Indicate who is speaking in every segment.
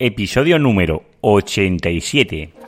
Speaker 1: episodio número 87.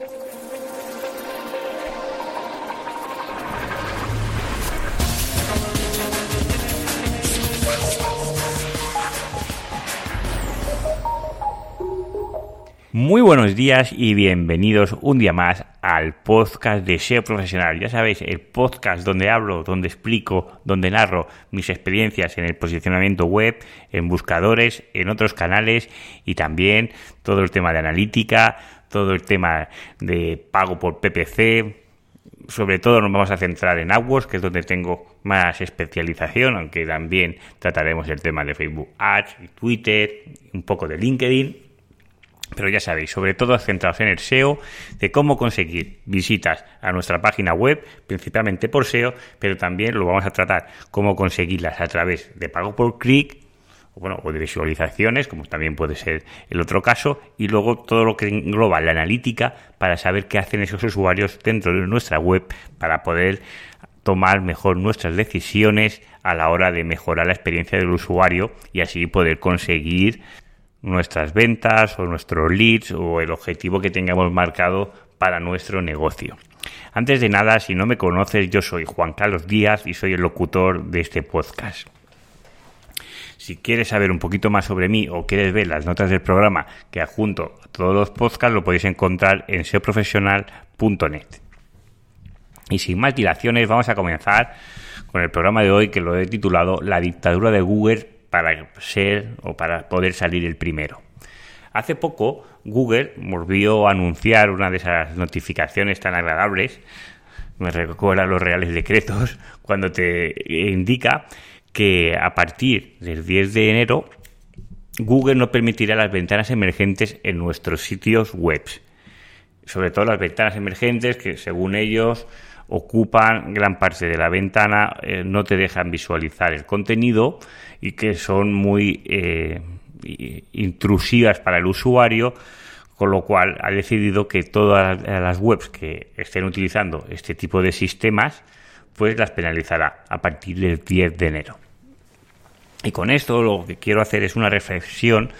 Speaker 1: Muy buenos días y bienvenidos un día más al podcast de SEO Profesional. Ya sabéis, el podcast donde hablo, donde explico, donde narro mis experiencias en el posicionamiento web, en buscadores, en otros canales y también todo el tema de analítica, todo el tema de pago por PPC. Sobre todo nos vamos a centrar en AdWords, que es donde tengo más especialización, aunque también trataremos el tema de Facebook Ads, Twitter, un poco de LinkedIn pero ya sabéis, sobre todo centrados en el SEO, de cómo conseguir visitas a nuestra página web, principalmente por SEO, pero también lo vamos a tratar cómo conseguirlas a través de pago por clic, bueno, o de visualizaciones, como también puede ser el otro caso, y luego todo lo que engloba la analítica para saber qué hacen esos usuarios dentro de nuestra web para poder tomar mejor nuestras decisiones a la hora de mejorar la experiencia del usuario y así poder conseguir nuestras ventas o nuestros leads o el objetivo que tengamos marcado para nuestro negocio. Antes de nada, si no me conoces, yo soy Juan Carlos Díaz y soy el locutor de este podcast. Si quieres saber un poquito más sobre mí o quieres ver las notas del programa que adjunto a todos los podcasts, lo podéis encontrar en seoprofesional.net. Y sin más dilaciones, vamos a comenzar con el programa de hoy que lo he titulado La dictadura de Google para ser o para poder salir el primero. Hace poco Google volvió a anunciar una de esas notificaciones tan agradables, me recuerda los reales decretos, cuando te indica que a partir del 10 de enero Google no permitirá las ventanas emergentes en nuestros sitios web. Sobre todo las ventanas emergentes que según ellos ocupan gran parte de la ventana, eh, no te dejan visualizar el contenido y que son muy eh, intrusivas para el usuario, con lo cual ha decidido que todas las webs que estén utilizando este tipo de sistemas, pues las penalizará a partir del 10 de enero. Y con esto lo que quiero hacer es una reflexión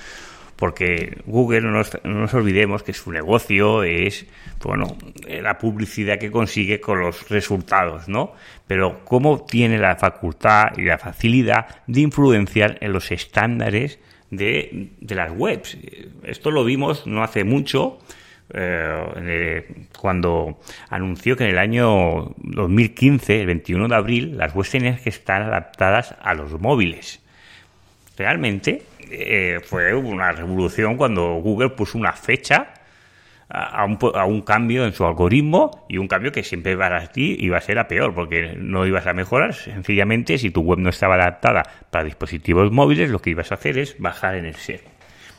Speaker 1: porque Google, no nos, olvidemos que su negocio es, bueno, la publicidad que consigue con los resultados, ¿no? Pero cómo tiene la facultad y la facilidad de influenciar en los estándares de, las webs. Esto lo vimos no hace mucho, eh, cuando anunció que en el año 2015, el 21 de abril, las webs tenían que estar adaptadas a los móviles. Realmente eh, fue una revolución cuando Google puso una fecha a un, cambio en su algoritmo y un cambio que siempre para ti iba a ser a peor porque no ibas a mejorar. Sencillamente, si tu web no estaba adaptada para dispositivos móviles, lo que ibas a hacer es bajar en el SEO.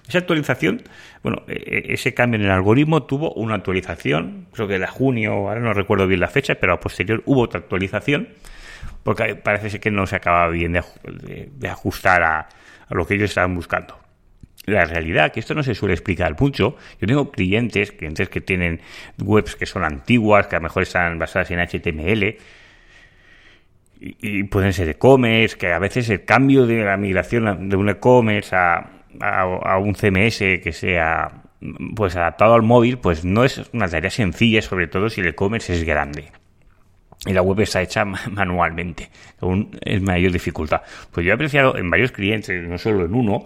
Speaker 1: Esa actualización, bueno, e, e, ese cambio en el algoritmo tuvo una actualización, creo que era junio, ahora no recuerdo bien la fecha, pero a posterior hubo otra actualización, porque parece ser que no se acababa bien de ajustar a, a lo que ellos estaban buscando. La realidad, que esto no se suele explicar mucho, yo tengo clientes, clientes que tienen webs que son antiguas, que a lo mejor están basadas en HTML, y, pueden ser e-commerce, que a veces el cambio de la migración de un e-commerce a, a, un CMS que sea pues adaptado al móvil, pues no es una tarea sencilla, sobre todo si el e-commerce es grande y la web está hecha manualmente, es mayor dificultad. Pues yo he apreciado en varios clientes, no solo en uno,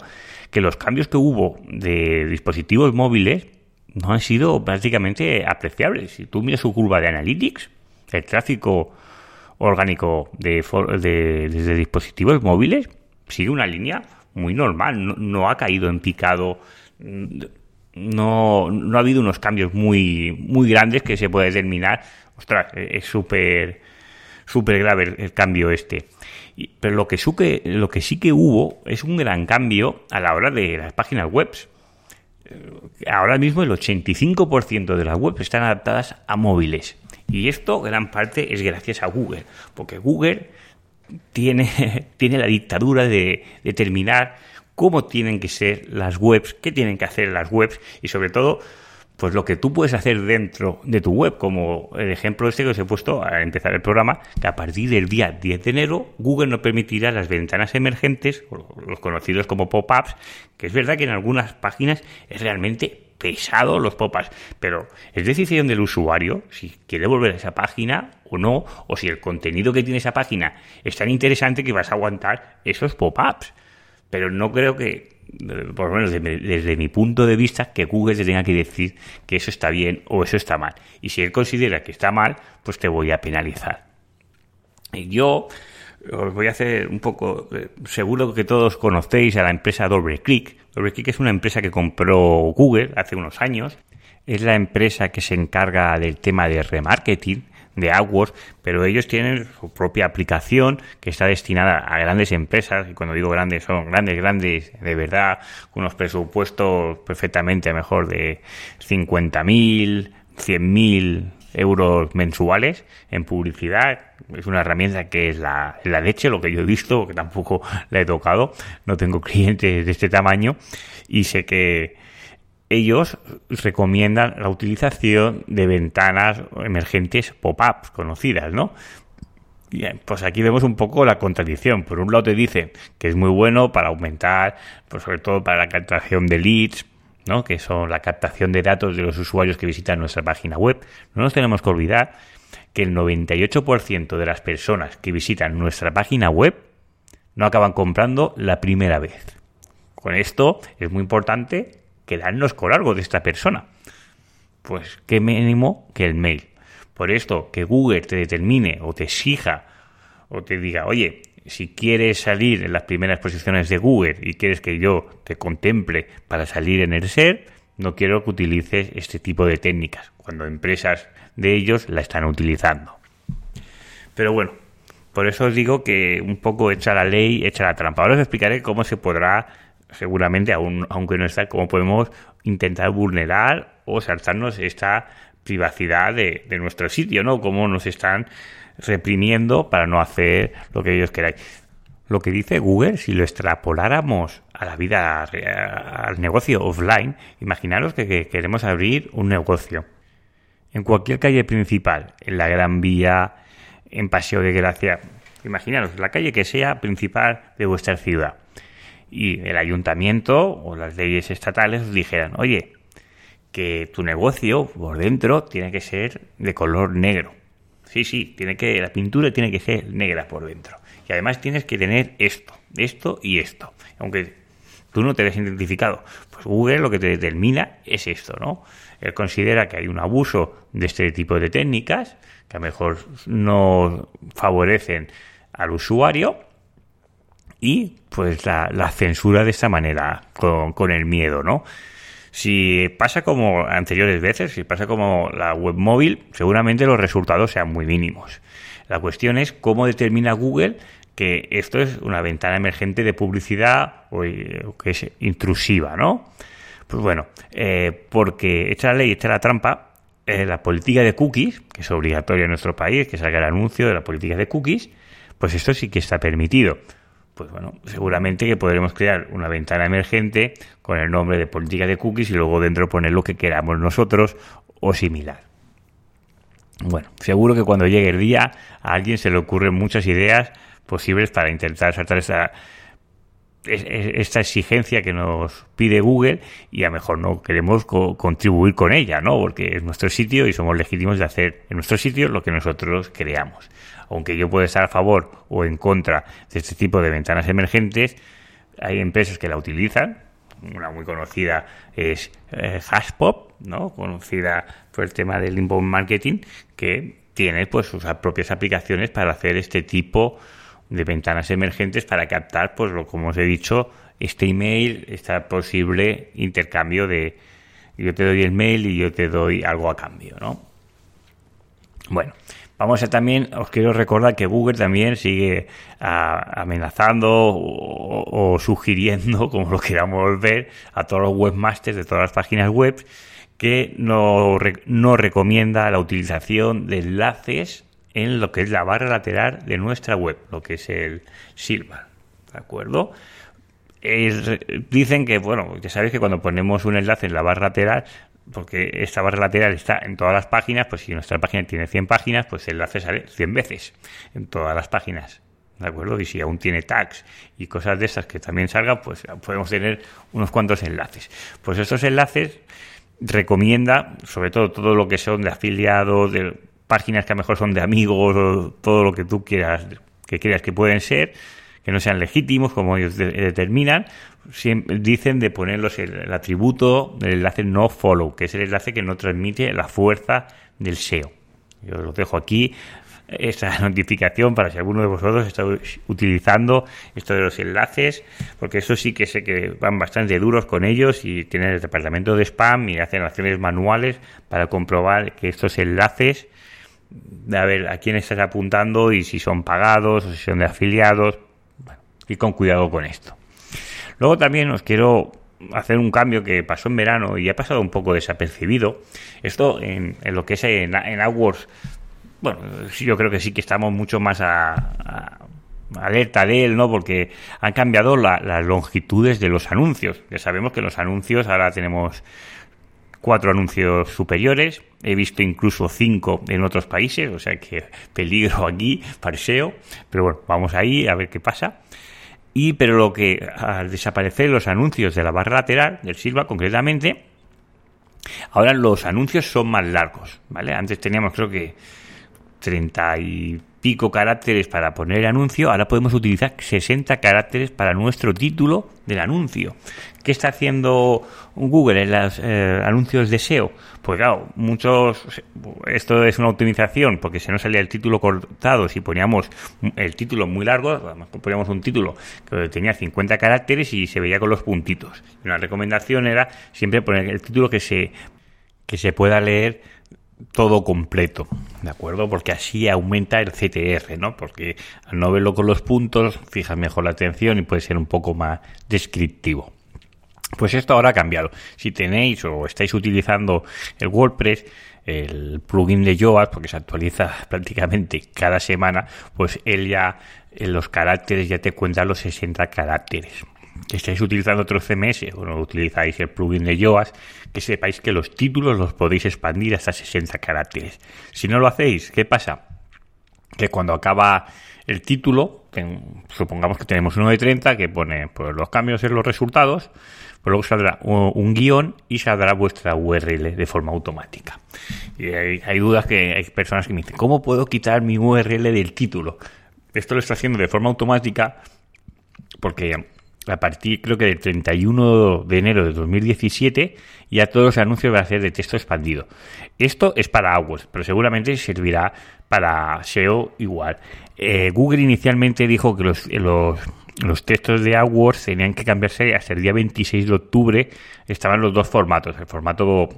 Speaker 1: que los cambios que hubo de dispositivos móviles no han sido prácticamente apreciables. Si tú miras su curva de analytics, el tráfico orgánico de, desde dispositivos móviles sigue una línea muy normal, no, no ha caído en picado no, no ha habido unos cambios muy, muy grandes que se puede determinar. Ostras, es súper grave el, cambio este. pero lo que, lo que sí que hubo es un gran cambio a la hora de las páginas web. Eh, ahora mismo el 85% de las webs están adaptadas a móviles. Y esto, gran parte, es gracias a Google. Porque Google tiene, tiene la dictadura de determinar cómo tienen que ser las webs, qué tienen que hacer las webs y sobre todo pues lo que tú puedes hacer dentro de tu web, como el ejemplo este que os he puesto a empezar el programa, que a partir del día 10 de enero Google no permitirá las ventanas emergentes, los conocidos como pop-ups, que es verdad que en algunas páginas es realmente pesado los pop-ups, pero es decisión del usuario si quiere volver a esa página o no, o si el contenido que tiene esa página es tan interesante que vas a aguantar esos pop-ups. Pero no creo que por lo menos desde, mi punto de vista, que Google te tenga que decir que eso está bien o eso está mal. Y si él considera que está mal, pues te voy a penalizar. Y yo os voy a hacer un poco, eh, seguro que todos conocéis a la empresa DoubleClick. DoubleClick es una empresa que compró Google hace unos años. Es la empresa que se encarga del tema de remarketing de AdWords, pero ellos tienen su propia aplicación que está destinada a grandes empresas, y cuando digo grandes son grandes, grandes, de verdad, con unos presupuestos perfectamente mejor de 50.000, 100.000 euros mensuales en publicidad. Es una herramienta que es la, la leche, lo que yo he visto, que tampoco la he tocado. No tengo clientes de este tamaño y sé que ellos recomiendan la utilización de ventanas emergentes pop-ups conocidas, ¿no? Pues aquí vemos un poco la contradicción. Por un lado te dice que es muy bueno para aumentar, pues sobre todo para la captación de leads, ¿no? que son la captación de datos de los usuarios que visitan nuestra página web. No nos tenemos que olvidar que el 98% de las personas que visitan nuestra página web no acaban comprando la primera vez. Con esto es muy importante quedarnos con algo de esta persona. Pues qué mínimo que el mail. Por esto, que Google te determine o te exija o te diga, oye, si quieres salir en las primeras posiciones de Google y quieres que yo te contemple para salir en el SER, no quiero que utilices este tipo de técnicas, cuando empresas de ellos la están utilizando. Pero bueno, por eso os digo que un poco echa la ley, echa la trampa. Ahora os explicaré cómo se podrá seguramente, aún, aunque no está, cómo podemos intentar vulnerar o saltarnos esta privacidad de, nuestro sitio, ¿no? Cómo nos están reprimiendo para no hacer lo que ellos queráis. Lo que dice Google, si lo extrapoláramos a la vida, al negocio offline, imaginaros que, queremos abrir un negocio en cualquier calle principal, en la Gran Vía, en Paseo de Gracia, imaginaros la calle que sea principal de vuestra ciudad y el ayuntamiento o las leyes estatales dijeran, oye, que tu negocio por dentro tiene que ser de color negro. Sí, sí, tiene que, la pintura tiene que ser negra por dentro. Y además tienes que tener esto, esto y esto. Aunque tú no te ves identificado, pues Google lo que te determina es esto, ¿no? Él considera que hay un abuso de este tipo de técnicas que a lo mejor no favorecen al usuario y pues la, censura de esta manera, con, el miedo, ¿no? Si pasa como anteriores veces, si pasa como la web móvil, seguramente los resultados sean muy mínimos. La cuestión es cómo determina Google que esto es una ventana emergente de publicidad o, que es intrusiva, ¿no? Pues bueno, eh, porque la ley, echa la trampa, eh, la política de cookies, que es obligatoria en nuestro país, que salga el anuncio de la política de cookies, pues esto sí que está permitido pues bueno, seguramente que podremos crear una ventana emergente con el nombre de política de cookies y luego dentro poner lo que queramos nosotros o similar. Bueno, seguro que cuando llegue el día a alguien se le ocurren muchas ideas posibles para intentar saltar esta, exigencia que nos pide Google y a lo mejor no queremos contribuir con ella, ¿no? Porque es nuestro sitio y somos legítimos de hacer en nuestro sitio lo que nosotros creamos aunque yo pueda estar a favor o en contra de este tipo de ventanas emergentes, hay empresas que la utilizan. Una muy conocida es eh, Hashpop, ¿no? conocida por el tema del inbound marketing, que tiene pues sus propias aplicaciones para hacer este tipo de ventanas emergentes para captar, pues lo como os he dicho, este email, este posible intercambio de yo te doy el mail y yo te doy algo a cambio, ¿no? Bueno, Vamos a también, os quiero recordar que Google también sigue amenazando o, sugiriendo, como lo queramos ver, a todos los webmasters de todas las páginas web que no, no recomienda la utilización de enlaces en lo que es la barra lateral de nuestra web, lo que es el Silver. ¿De acuerdo? dicen que, bueno, ya sabéis que cuando ponemos un enlace en la barra lateral porque esta barra lateral está en todas las páginas, pues si nuestra página tiene 100 páginas, pues el enlace sale 100 veces en todas las páginas. ¿De acuerdo? Y si aún tiene tags y cosas de esas que también salgan, pues podemos tener unos cuantos enlaces. Pues estos enlaces recomienda, sobre todo todo lo que son de afiliados, de páginas que a lo mejor son de amigos, o todo lo que tú quieras, que creas que pueden ser, que no sean legítimos como ellos determinan, dicen de ponerlos el, atributo del enlace no follow, que es el enlace que no transmite la fuerza del SEO. Yo os lo dejo aquí, esta notificación para si alguno de vosotros está utilizando esto de los enlaces, porque eso sí que sé que van bastante duros con ellos y tienen el departamento de spam y hacen acciones manuales para comprobar que estos enlaces, a ver a quién estás apuntando y si son pagados o si son de afiliados, y con cuidado con esto. Luego también os quiero hacer un cambio que pasó en verano y ha pasado un poco desapercibido. Esto en, lo que es en, en AdWords, bueno, yo creo que sí que estamos mucho más a, alerta de él, ¿no? Porque han cambiado las longitudes de los anuncios. Ya sabemos que los anuncios ahora tenemos cuatro anuncios superiores. He visto incluso cinco en otros países, o sea que peligro aquí, parseo. Pero bueno, vamos ahí a ver qué pasa. Y pero lo que al desaparecer los anuncios de la barra lateral del Silva concretamente, ahora los anuncios son más largos, ¿vale? Antes teníamos creo que 30 y pico caracteres para poner el anuncio, ahora podemos utilizar 60 caracteres para nuestro título del anuncio. ¿Qué está haciendo Google en los eh, anuncios de SEO? Pues claro, muchos, esto es una optimización porque si no salía el título cortado, si poníamos el título muy largo, poníamos un título que tenía 50 caracteres y se veía con los puntitos. Una recomendación era siempre poner el título que se, que se pueda leer todo completo, ¿de acuerdo? Porque así aumenta el CTR, ¿no? Porque al no verlo con los puntos, fijas mejor la atención y puede ser un poco más descriptivo. Pues esto ahora ha cambiado. Si tenéis o estáis utilizando el WordPress, el plugin de Yoast, porque se actualiza prácticamente cada semana, pues él ya en los caracteres ya te cuenta los 60 caracteres que estáis utilizando otro CMS o no utilizáis el plugin de Yoast, que sepáis que los títulos los podéis expandir hasta 60 caracteres. Si no lo hacéis, ¿qué pasa? Que cuando acaba el título, supongamos que tenemos uno de 30 que pone pues, los cambios en los resultados, pues luego saldrá un, guion y saldrá vuestra URL de forma automática. Y hay, hay dudas que hay personas que me dicen, ¿cómo puedo quitar mi URL del título? Esto lo está haciendo de forma automática porque a partir creo que del 31 de enero de 2017 ya todos los anuncios van a ser de texto expandido. Esto es para AdWords, pero seguramente servirá para SEO igual. Eh, Google inicialmente dijo que los, los, los textos de AdWords tenían que cambiarse hasta el día 26 de octubre. Estaban los dos formatos, el formato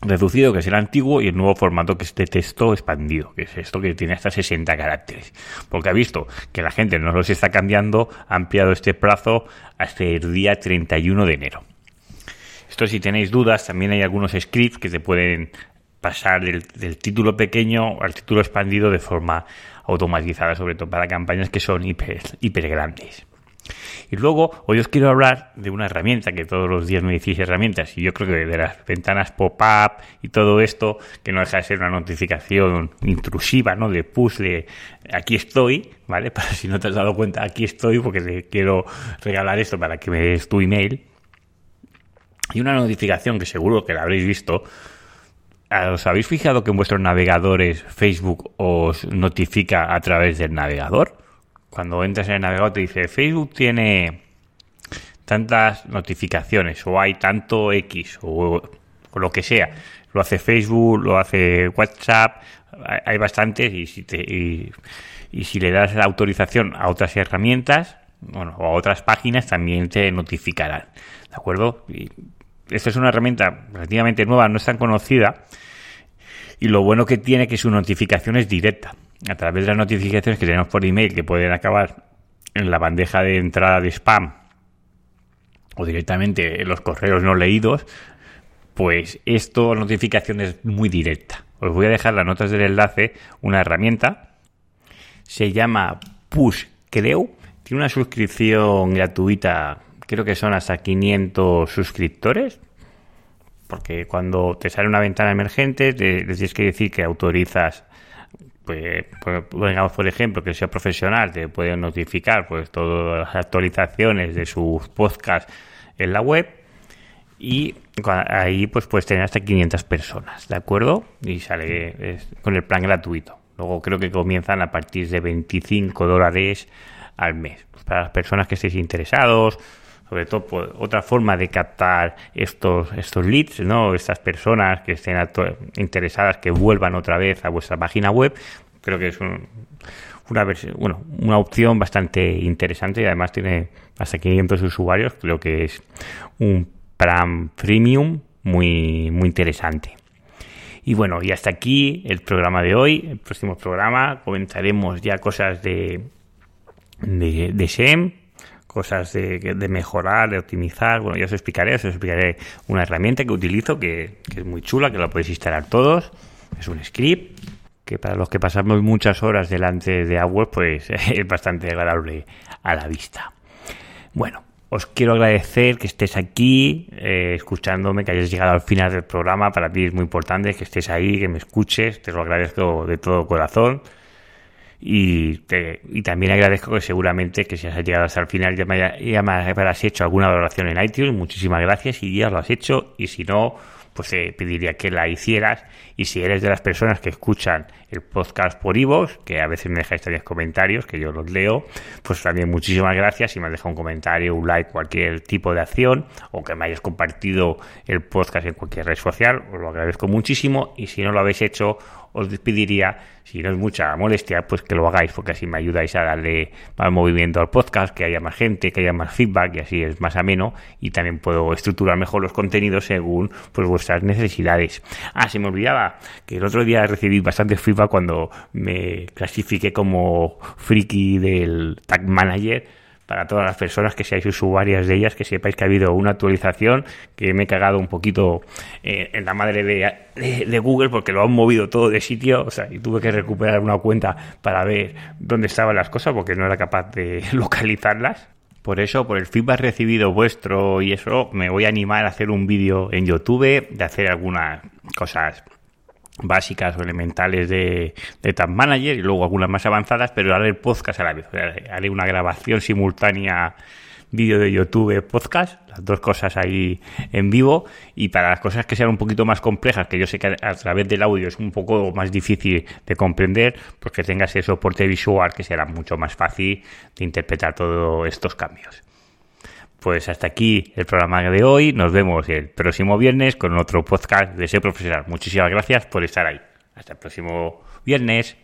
Speaker 1: reducido, que es el antiguo, y el nuevo formato que es de texto expandido, que es esto que tiene hasta 60 caracteres. Porque ha visto que la gente no los está cambiando, ha ampliado este plazo hasta el día 31 de enero. Esto si tenéis dudas, también hay algunos scripts que se pueden pasar del, título pequeño al título expandido de forma automatizada, sobre todo para campañas que son hiper, hiper grandes. Y luego, hoy os quiero hablar de una herramienta que todos los días me decís herramientas, y yo creo que de las ventanas pop-up y todo esto, que no deja de ser una notificación intrusiva, ¿no? De push de aquí estoy, ¿vale? Para si no te has dado cuenta, aquí estoy, porque te quiero regalar esto para que me des tu email. Y una notificación que seguro que la habréis visto. ¿Os habéis fijado que en vuestros navegadores Facebook os notifica a través del navegador? Cuando entras en el navegador te dice Facebook tiene tantas notificaciones o hay tanto X o, lo que sea. Lo hace Facebook, lo hace WhatsApp, hay bastantes y si, te, y, si le das la autorización a otras herramientas bueno, o a otras páginas también te notificarán. ¿De acuerdo? Y esta es una herramienta relativamente nueva, no es tan conocida y lo bueno que tiene es que su notificación es directa a través de las notificaciones que tenemos por email que pueden acabar en la bandeja de entrada de spam o directamente en los correos no leídos, pues esto, notificación es muy directa. Os voy a dejar las notas del enlace, una herramienta, se llama Push Creo, tiene una suscripción gratuita, creo que son hasta 500 suscriptores, porque cuando te sale una ventana emergente, te, tienes que decir que autorizas pues, pues, por ejemplo, que sea profesional, te pueden notificar pues todas las actualizaciones de sus podcasts en la web y ahí pues puedes tener hasta 500 personas, ¿de acuerdo? Y sale con el plan gratuito. Luego creo que comienzan a partir de 25 dólares al mes. Para las personas que estéis interesados, sobre todo otra forma de captar estos, estos leads, ¿no? Estas personas que estén interesadas que vuelvan otra vez a vuestra página web, creo que es una versión, bueno, una opción bastante interesante y además tiene hasta 500 usuarios, creo que es un plan premium muy, muy interesante. Y bueno, y hasta aquí el programa de hoy. El próximo programa comentaremos ya cosas de, de, de SEM, cosas de, de, mejorar, de optimizar. Bueno, ya os explicaré, os explicaré una herramienta que utilizo que, que, es muy chula, que la podéis instalar todos. Es un script que para los que pasamos muchas horas delante de AdWords, pues es bastante agradable a la vista. Bueno, os quiero agradecer que estés aquí eh, escuchándome, que hayas llegado al final del programa. Para mí es muy importante que estés ahí, que me escuches. Te lo agradezco de todo corazón. Y, y, también agradezco que seguramente que si has llegado hasta el final ya me, ya me habrás hecho alguna valoración en iTunes. Muchísimas gracias y ya lo has hecho. Y si no, pues te pediría que la hicieras. Y si eres de las personas que escuchan el podcast por iVoox, que a veces me dejáis también comentarios, que yo los leo, pues también muchísimas gracias. Si me has dejado un comentario, un like, cualquier tipo de acción, o que me hayas compartido el podcast en cualquier red social, os lo agradezco muchísimo. Y si no lo habéis hecho, os pediría, si no es mucha molestia, pues que lo hagáis, porque así me ayudáis a darle más movimiento al podcast, que haya más gente, que haya más feedback y así es más ameno y también puedo estructurar mejor los contenidos según pues vuestras necesidades. Ah, se me olvidaba que el otro día recibí bastante feedback cuando me clasifiqué como friki del Tag Manager para todas las personas que seáis usuarias de ellas, que sepáis que ha habido una actualización, que me he cagado un poquito eh, en la madre de, Google porque lo han movido todo de sitio, o sea, y tuve que recuperar una cuenta para ver dónde estaban las cosas porque no era capaz de localizarlas. Por eso, por el feedback recibido vuestro y eso, me voy a animar a hacer un vídeo en YouTube, de hacer algunas cosas básicas o elementales de, de Tab Manager y luego algunas más avanzadas, pero haré el podcast a la vez. Haré una grabación simultánea vídeo de YouTube, podcast, las dos cosas ahí en vivo y para las cosas que sean un poquito más complejas, que yo sé que a través del audio es un poco más difícil de comprender, pues que tengas ese soporte visual que será mucho más fácil de interpretar todos estos cambios. Pues hasta aquí el programa de hoy. Nos vemos el próximo viernes con otro podcast de ese profesional. Muchísimas gracias por estar ahí. Hasta el próximo viernes.